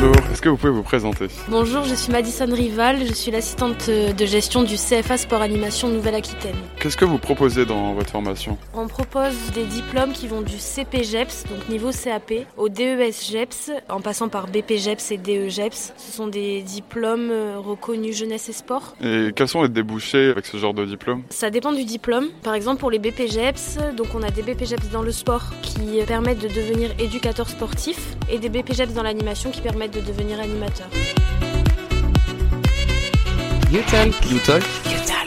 Bonjour, est-ce que vous pouvez vous présenter Bonjour, je suis Madison Rival, je suis l'assistante de gestion du CFA Sport Animation Nouvelle-Aquitaine. Qu'est-ce que vous proposez dans votre formation On propose des diplômes qui vont du CPGEPS, donc niveau CAP, au DES GEPS, en passant par BPGEPS et DEGEPS. Ce sont des diplômes euh, reconnus jeunesse et sport. Et quels sont les débouchés avec ce genre de diplôme Ça dépend du diplôme. Par exemple, pour les BPGEPS, donc on a des BPGEPS dans le sport qui permettent de devenir éducateur sportif et des BPGEPS dans l'animation qui permettent de devenir animateur. You talk. You talk. You talk.